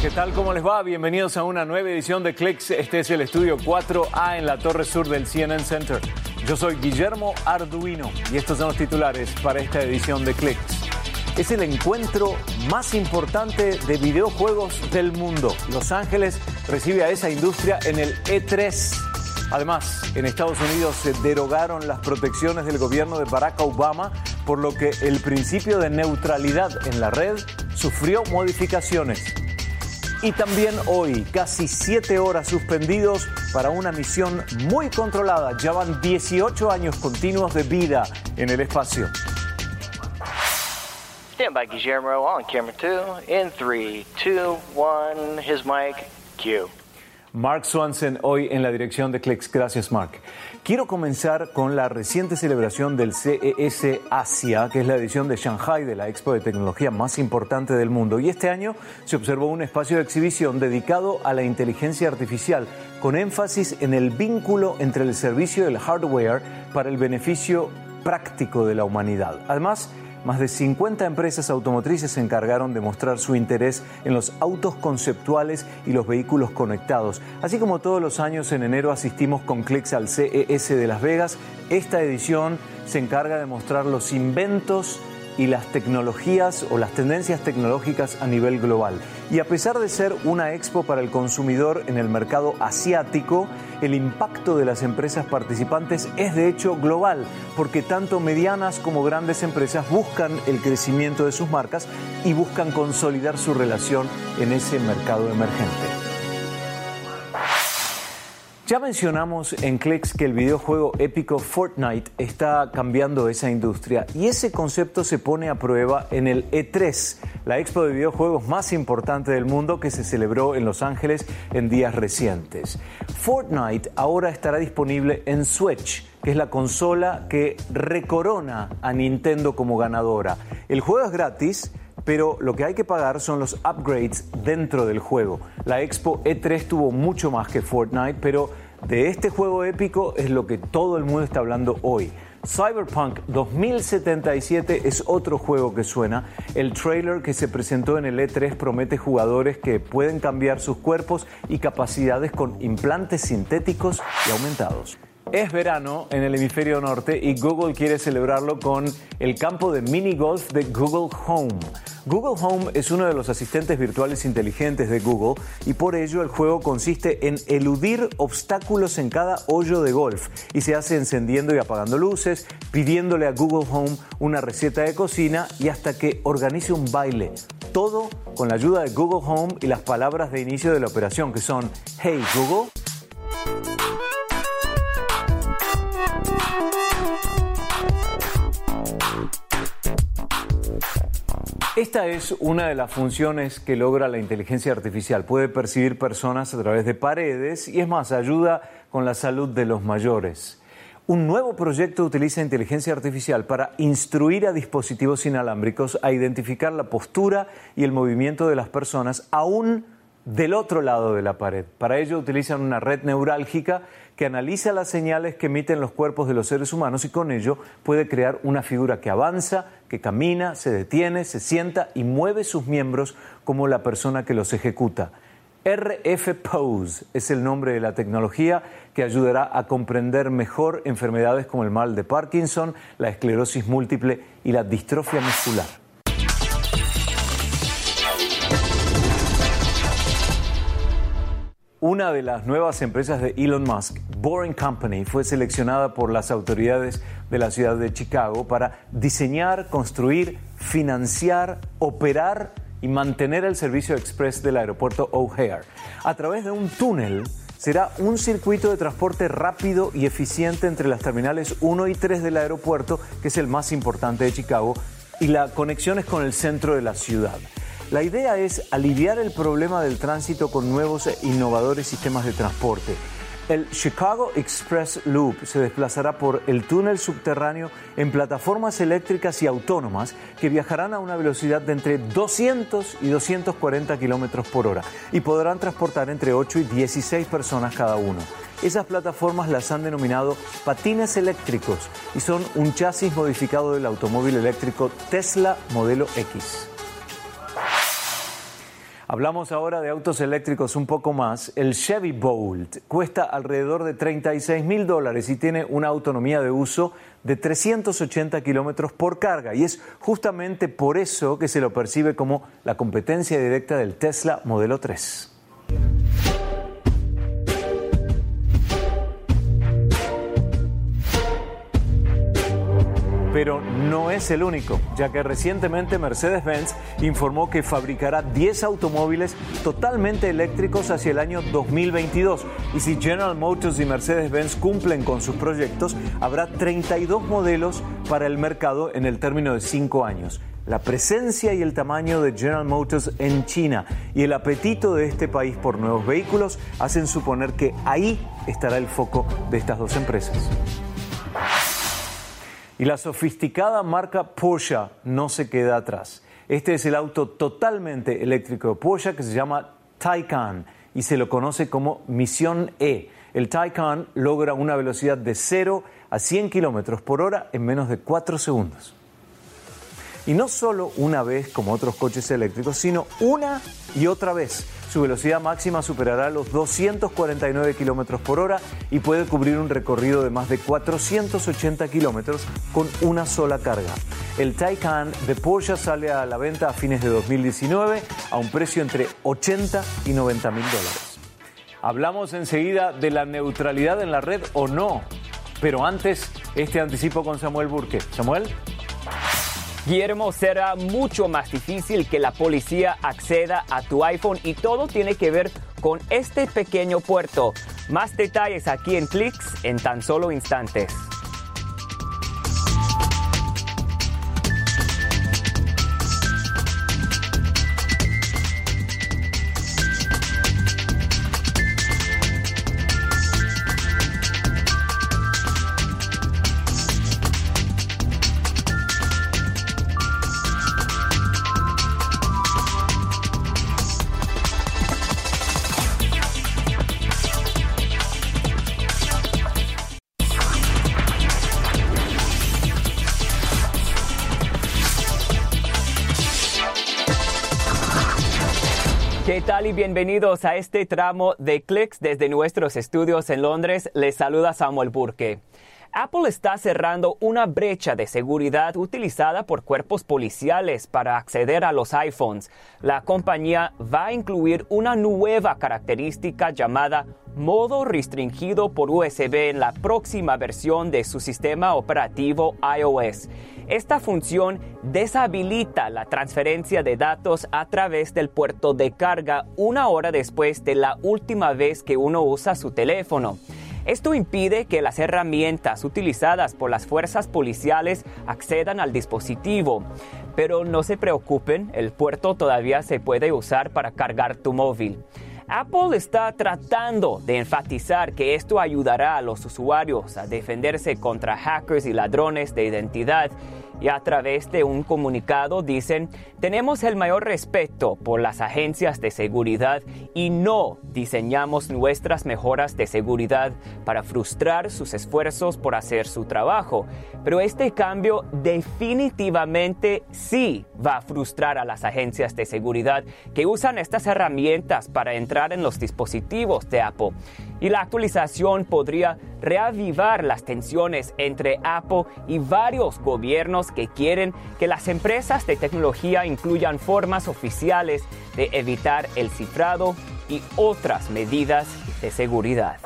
¿Qué tal? ¿Cómo les va? Bienvenidos a una nueva edición de Clicks. Este es el estudio 4A en la torre sur del CNN Center. Yo soy Guillermo Arduino y estos son los titulares para esta edición de Clicks. Es el encuentro más importante de videojuegos del mundo. Los Ángeles recibe a esa industria en el E3. Además, en Estados Unidos se derogaron las protecciones del gobierno de Barack Obama, por lo que el principio de neutralidad en la red sufrió modificaciones. Y también hoy, casi siete horas suspendidos para una misión muy controlada. Ya van 18 años continuos de vida en el espacio. Stand by Guillermo on camera two. In three, two, one. His mic. Cue. Mark Swanson hoy en la dirección de Clicks. Gracias, Mark. Quiero comenzar con la reciente celebración del CES Asia, que es la edición de Shanghai de la expo de tecnología más importante del mundo. Y este año se observó un espacio de exhibición dedicado a la inteligencia artificial, con énfasis en el vínculo entre el servicio y el hardware para el beneficio práctico de la humanidad. Además, más de 50 empresas automotrices se encargaron de mostrar su interés en los autos conceptuales y los vehículos conectados. Así como todos los años en enero asistimos con clics al CES de Las Vegas, esta edición se encarga de mostrar los inventos y las tecnologías o las tendencias tecnológicas a nivel global. Y a pesar de ser una expo para el consumidor en el mercado asiático, el impacto de las empresas participantes es de hecho global, porque tanto medianas como grandes empresas buscan el crecimiento de sus marcas y buscan consolidar su relación en ese mercado emergente. Ya mencionamos en Clicks que el videojuego épico Fortnite está cambiando esa industria y ese concepto se pone a prueba en el E3, la expo de videojuegos más importante del mundo que se celebró en Los Ángeles en días recientes. Fortnite ahora estará disponible en Switch, que es la consola que recorona a Nintendo como ganadora. El juego es gratis pero lo que hay que pagar son los upgrades dentro del juego. La Expo E3 tuvo mucho más que Fortnite, pero de este juego épico es lo que todo el mundo está hablando hoy. Cyberpunk 2077 es otro juego que suena. El trailer que se presentó en el E3 promete jugadores que pueden cambiar sus cuerpos y capacidades con implantes sintéticos y aumentados. Es verano en el hemisferio norte y Google quiere celebrarlo con el campo de mini golf de Google Home. Google Home es uno de los asistentes virtuales inteligentes de Google y por ello el juego consiste en eludir obstáculos en cada hoyo de golf y se hace encendiendo y apagando luces, pidiéndole a Google Home una receta de cocina y hasta que organice un baile. Todo con la ayuda de Google Home y las palabras de inicio de la operación que son Hey Google. Esta es una de las funciones que logra la inteligencia artificial. Puede percibir personas a través de paredes y es más, ayuda con la salud de los mayores. Un nuevo proyecto utiliza inteligencia artificial para instruir a dispositivos inalámbricos a identificar la postura y el movimiento de las personas aún del otro lado de la pared. Para ello utilizan una red neurálgica que analiza las señales que emiten los cuerpos de los seres humanos y con ello puede crear una figura que avanza, que camina, se detiene, se sienta y mueve sus miembros como la persona que los ejecuta. RF Pose es el nombre de la tecnología que ayudará a comprender mejor enfermedades como el mal de Parkinson, la esclerosis múltiple y la distrofia muscular. Una de las nuevas empresas de Elon Musk, Boring Company, fue seleccionada por las autoridades de la ciudad de Chicago para diseñar, construir, financiar, operar y mantener el servicio express del aeropuerto O'Hare. A través de un túnel será un circuito de transporte rápido y eficiente entre las terminales 1 y 3 del aeropuerto, que es el más importante de Chicago, y la conexión es con el centro de la ciudad. La idea es aliviar el problema del tránsito con nuevos e innovadores sistemas de transporte. El Chicago Express Loop se desplazará por el túnel subterráneo en plataformas eléctricas y autónomas que viajarán a una velocidad de entre 200 y 240 kilómetros por hora y podrán transportar entre 8 y 16 personas cada uno. Esas plataformas las han denominado patines eléctricos y son un chasis modificado del automóvil eléctrico Tesla modelo X. Hablamos ahora de autos eléctricos un poco más. El Chevy Bolt cuesta alrededor de 36 mil dólares y tiene una autonomía de uso de 380 kilómetros por carga. Y es justamente por eso que se lo percibe como la competencia directa del Tesla Modelo 3. Pero no es el único, ya que recientemente Mercedes-Benz informó que fabricará 10 automóviles totalmente eléctricos hacia el año 2022. Y si General Motors y Mercedes-Benz cumplen con sus proyectos, habrá 32 modelos para el mercado en el término de 5 años. La presencia y el tamaño de General Motors en China y el apetito de este país por nuevos vehículos hacen suponer que ahí estará el foco de estas dos empresas. Y la sofisticada marca Porsche no se queda atrás. Este es el auto totalmente eléctrico de Porsche que se llama Taycan y se lo conoce como Misión E. El Taycan logra una velocidad de 0 a 100 kilómetros por hora en menos de 4 segundos. Y no solo una vez como otros coches eléctricos, sino una y otra vez su velocidad máxima superará los 249 kilómetros por hora y puede cubrir un recorrido de más de 480 kilómetros con una sola carga. El Taycan de Porsche sale a la venta a fines de 2019 a un precio entre 80 y 90 mil dólares. Hablamos enseguida de la neutralidad en la red o no, pero antes este anticipo con Samuel Burke. Samuel. Guillermo, será mucho más difícil que la policía acceda a tu iPhone y todo tiene que ver con este pequeño puerto. Más detalles aquí en Clicks en tan solo instantes. Bienvenidos a este tramo de Clicks desde nuestros estudios en Londres? Les saluda Samuel Burke. Apple está cerrando una brecha de seguridad utilizada por cuerpos policiales para acceder a los iPhones. La compañía va a incluir una nueva característica llamada modo restringido por USB en la próxima versión de su sistema operativo iOS. Esta función deshabilita la transferencia de datos a través del puerto de carga una hora después de la última vez que uno usa su teléfono. Esto impide que las herramientas utilizadas por las fuerzas policiales accedan al dispositivo. Pero no se preocupen, el puerto todavía se puede usar para cargar tu móvil. Apple está tratando de enfatizar que esto ayudará a los usuarios a defenderse contra hackers y ladrones de identidad y a través de un comunicado dicen, tenemos el mayor respeto por las agencias de seguridad y no diseñamos nuestras mejoras de seguridad para frustrar sus esfuerzos por hacer su trabajo. Pero este cambio definitivamente sí va a frustrar a las agencias de seguridad que usan estas herramientas para entrar en los dispositivos de Apple. Y la actualización podría reavivar las tensiones entre Apple y varios gobiernos que quieren que las empresas de tecnología incluyan formas oficiales de evitar el cifrado y otras medidas de seguridad.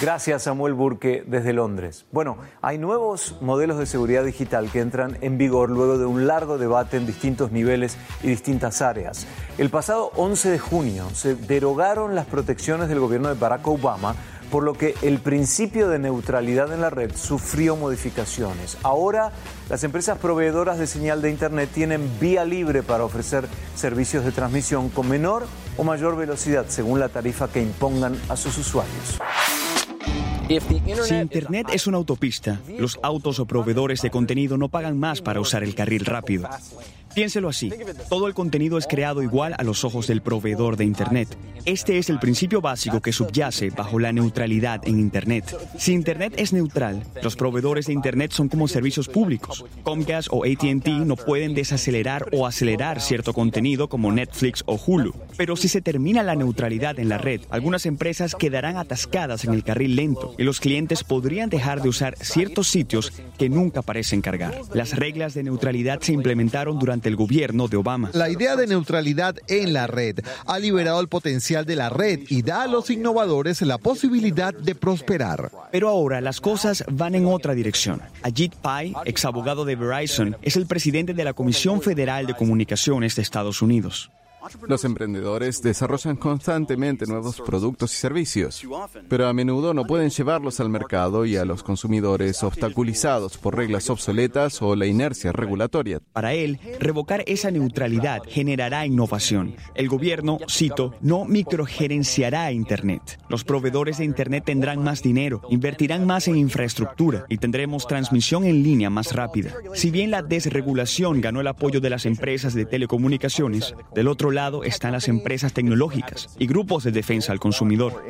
Gracias Samuel Burke desde Londres. Bueno, hay nuevos modelos de seguridad digital que entran en vigor luego de un largo debate en distintos niveles y distintas áreas. El pasado 11 de junio se derogaron las protecciones del gobierno de Barack Obama por lo que el principio de neutralidad en la red sufrió modificaciones. Ahora, las empresas proveedoras de señal de Internet tienen vía libre para ofrecer servicios de transmisión con menor o mayor velocidad según la tarifa que impongan a sus usuarios. Si Internet es una autopista, los autos o proveedores de contenido no pagan más para usar el carril rápido. Piénselo así, todo el contenido es creado igual a los ojos del proveedor de Internet. Este es el principio básico que subyace bajo la neutralidad en Internet. Si Internet es neutral, los proveedores de Internet son como servicios públicos. Comcast o ATT no pueden desacelerar o acelerar cierto contenido como Netflix o Hulu. Pero si se termina la neutralidad en la red, algunas empresas quedarán atascadas en el carril lento y los clientes podrían dejar de usar ciertos sitios que nunca parecen cargar. Las reglas de neutralidad se implementaron durante el gobierno de Obama. La idea de neutralidad en la red ha liberado el potencial de la red y da a los innovadores la posibilidad de prosperar. Pero ahora las cosas van en otra dirección. Ajit Pai, ex abogado de Verizon, es el presidente de la Comisión Federal de Comunicaciones de Estados Unidos. Los emprendedores desarrollan constantemente nuevos productos y servicios, pero a menudo no pueden llevarlos al mercado y a los consumidores obstaculizados por reglas obsoletas o la inercia regulatoria. Para él, revocar esa neutralidad generará innovación. El gobierno, cito, no microgerenciará Internet. Los proveedores de Internet tendrán más dinero, invertirán más en infraestructura y tendremos transmisión en línea más rápida. Si bien la desregulación ganó el apoyo de las empresas de telecomunicaciones, del otro lado están las empresas tecnológicas y grupos de defensa al consumidor.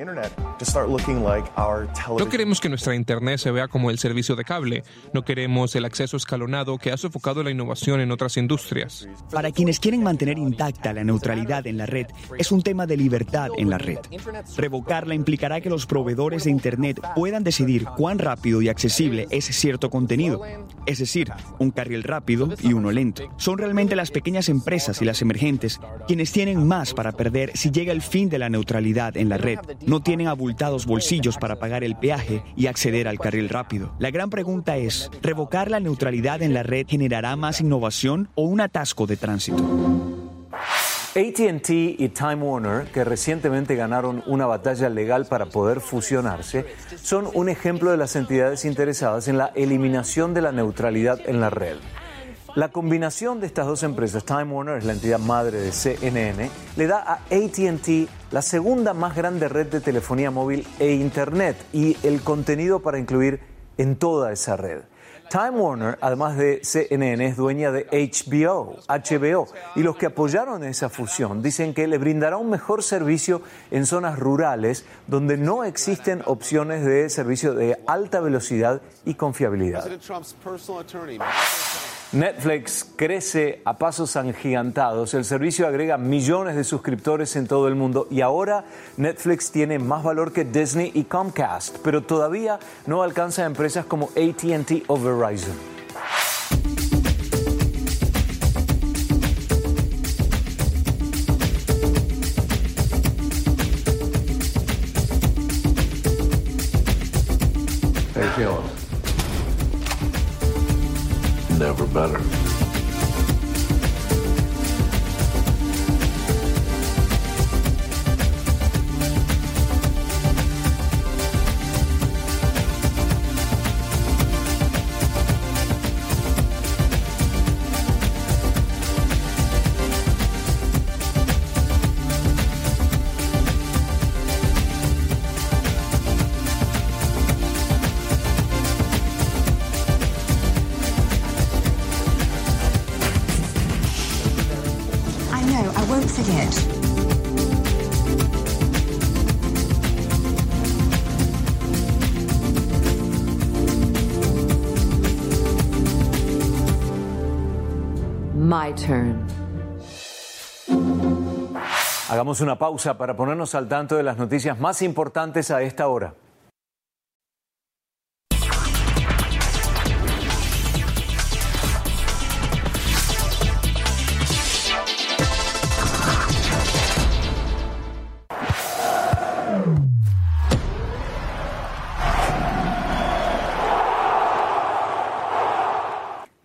No queremos que nuestra Internet se vea como el servicio de cable. No queremos el acceso escalonado que ha sofocado la innovación en otras industrias. Para quienes quieren mantener intacta la neutralidad en la red, es un tema de libertad en la red. Revocarla implicará que los proveedores de Internet puedan decidir cuán rápido y accesible es cierto contenido, es decir, un carril rápido y uno lento. Son realmente las pequeñas empresas y las emergentes quienes tienen más para perder si llega el fin de la neutralidad en la red. No tienen abultados bolsillos para pagar el peaje y acceder al carril rápido. La gran pregunta es, ¿revocar la neutralidad en la red generará más innovación o un atasco de tránsito? ATT y Time Warner, que recientemente ganaron una batalla legal para poder fusionarse, son un ejemplo de las entidades interesadas en la eliminación de la neutralidad en la red. La combinación de estas dos empresas, Time Warner es la entidad madre de CNN, le da a ATT la segunda más grande red de telefonía móvil e Internet y el contenido para incluir en toda esa red. Time Warner, además de CNN, es dueña de HBO, HBO, y los que apoyaron esa fusión dicen que le brindará un mejor servicio en zonas rurales donde no existen opciones de servicio de alta velocidad y confiabilidad. Netflix crece a pasos agigantados. El servicio agrega millones de suscriptores en todo el mundo y ahora Netflix tiene más valor que Disney y Comcast, pero todavía no alcanza a empresas como ATT o Verizon. My turn. Hagamos una pausa para ponernos al tanto de las noticias más importantes a esta hora.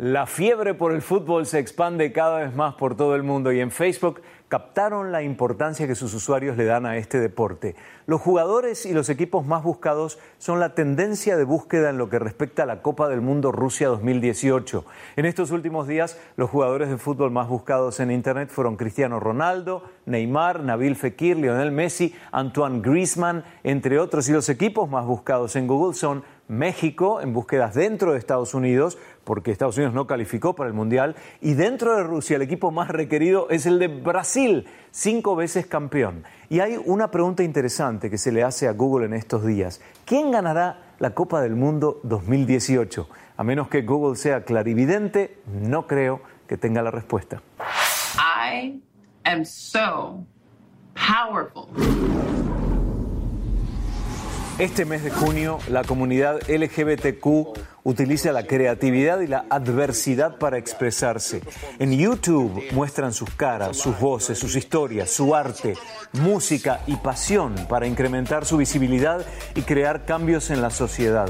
La fiebre por el fútbol se expande cada vez más por todo el mundo y en Facebook captaron la importancia que sus usuarios le dan a este deporte. Los jugadores y los equipos más buscados son la tendencia de búsqueda en lo que respecta a la Copa del Mundo Rusia 2018. En estos últimos días, los jugadores de fútbol más buscados en Internet fueron Cristiano Ronaldo, Neymar, Nabil Fekir, Lionel Messi, Antoine Griezmann, entre otros. Y los equipos más buscados en Google son México en búsquedas dentro de Estados Unidos, porque Estados Unidos no calificó para el Mundial, y dentro de Rusia el equipo más requerido es el de Brasil, cinco veces campeón. Y hay una pregunta interesante que se le hace a Google en estos días. ¿Quién ganará la Copa del Mundo 2018? A menos que Google sea clarividente, no creo que tenga la respuesta. I am so powerful. Este mes de junio, la comunidad LGBTQ utiliza la creatividad y la adversidad para expresarse. En YouTube muestran sus caras, sus voces, sus historias, su arte, música y pasión para incrementar su visibilidad y crear cambios en la sociedad.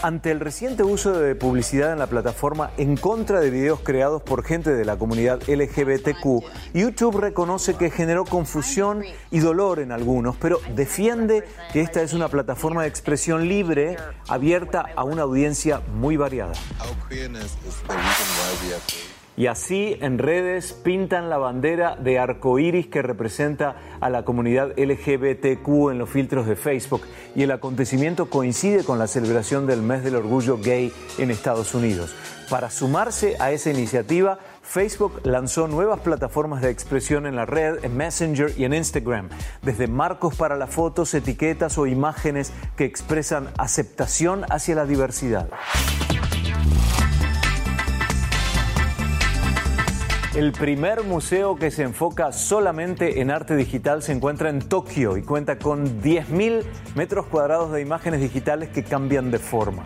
Ante el reciente uso de publicidad en la plataforma en contra de videos creados por gente de la comunidad LGBTQ, YouTube reconoce que generó confusión y dolor en algunos, pero defiende que esta es una plataforma de expresión libre, abierta a una audiencia muy variada. Y así en redes pintan la bandera de arco iris que representa a la comunidad LGBTQ en los filtros de Facebook. Y el acontecimiento coincide con la celebración del mes del orgullo gay en Estados Unidos. Para sumarse a esa iniciativa, Facebook lanzó nuevas plataformas de expresión en la red, en Messenger y en Instagram, desde marcos para las fotos, etiquetas o imágenes que expresan aceptación hacia la diversidad. El primer museo que se enfoca solamente en arte digital se encuentra en Tokio y cuenta con 10.000 metros cuadrados de imágenes digitales que cambian de forma.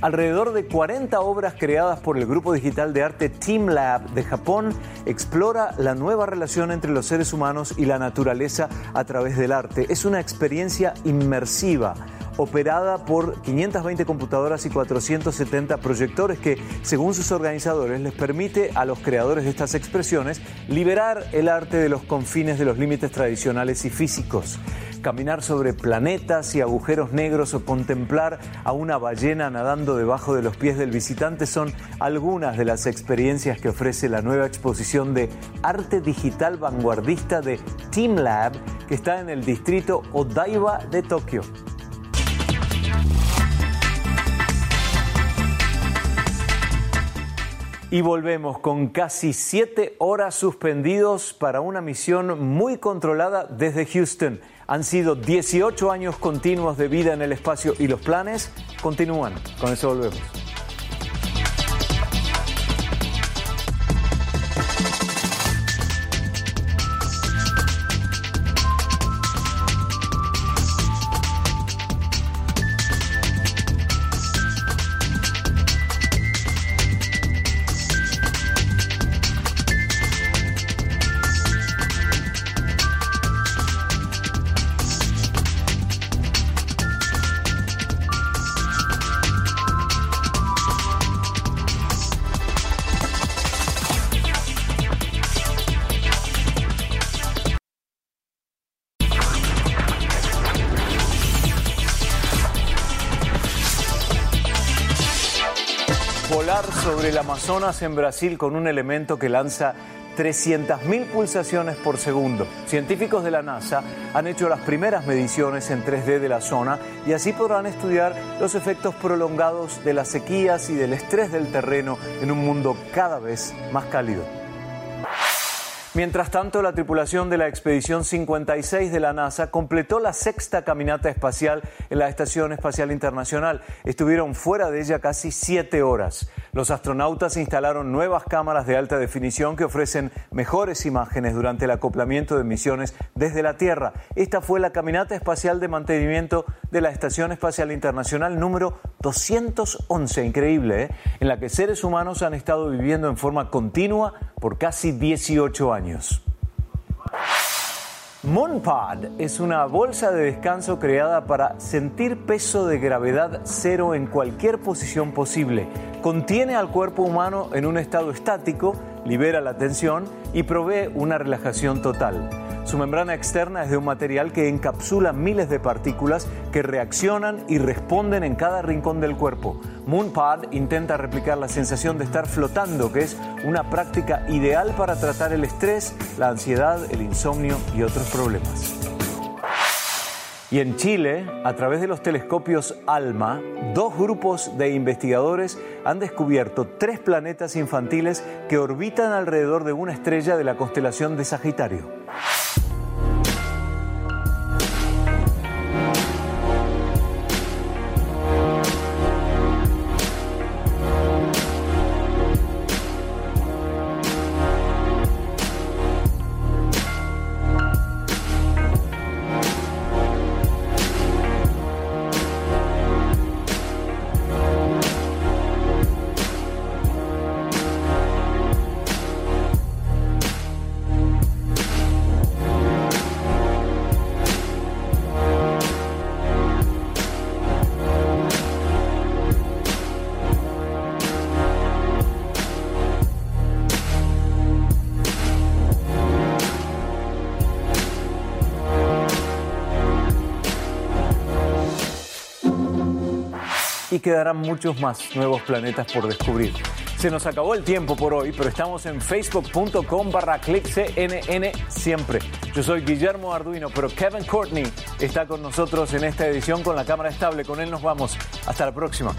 Alrededor de 40 obras creadas por el grupo digital de arte TeamLab de Japón explora la nueva relación entre los seres humanos y la naturaleza a través del arte. Es una experiencia inmersiva operada por 520 computadoras y 470 proyectores que, según sus organizadores, les permite a los creadores de estas expresiones liberar el arte de los confines de los límites tradicionales y físicos. Caminar sobre planetas y agujeros negros o contemplar a una ballena nadando debajo de los pies del visitante son algunas de las experiencias que ofrece la nueva exposición de arte digital vanguardista de TeamLab que está en el distrito Odaiba de Tokio. Y volvemos con casi siete horas suspendidos para una misión muy controlada desde Houston. Han sido 18 años continuos de vida en el espacio y los planes continúan. Con eso volvemos. Amazonas en Brasil con un elemento que lanza 300.000 pulsaciones por segundo. Científicos de la NASA han hecho las primeras mediciones en 3D de la zona y así podrán estudiar los efectos prolongados de las sequías y del estrés del terreno en un mundo cada vez más cálido. Mientras tanto, la tripulación de la expedición 56 de la NASA completó la sexta caminata espacial en la Estación Espacial Internacional. Estuvieron fuera de ella casi siete horas. Los astronautas instalaron nuevas cámaras de alta definición que ofrecen mejores imágenes durante el acoplamiento de misiones desde la Tierra. Esta fue la caminata espacial de mantenimiento de la Estación Espacial Internacional número 211, increíble, ¿eh? en la que seres humanos han estado viviendo en forma continua por casi 18 años. Moonpod es una bolsa de descanso creada para sentir peso de gravedad cero en cualquier posición posible. contiene al cuerpo humano en un estado estático, libera la tensión y provee una relajación total. Su membrana externa es de un material que encapsula miles de partículas que reaccionan y responden en cada rincón del cuerpo. MoonPod intenta replicar la sensación de estar flotando, que es una práctica ideal para tratar el estrés, la ansiedad, el insomnio y otros problemas. Y en Chile, a través de los telescopios ALMA, dos grupos de investigadores han descubierto tres planetas infantiles que orbitan alrededor de una estrella de la constelación de Sagitario. Quedarán muchos más nuevos planetas por descubrir. Se nos acabó el tiempo por hoy, pero estamos en facebook.com barra clickcnn siempre. Yo soy Guillermo Arduino, pero Kevin Courtney está con nosotros en esta edición con la cámara estable. Con él nos vamos. Hasta la próxima.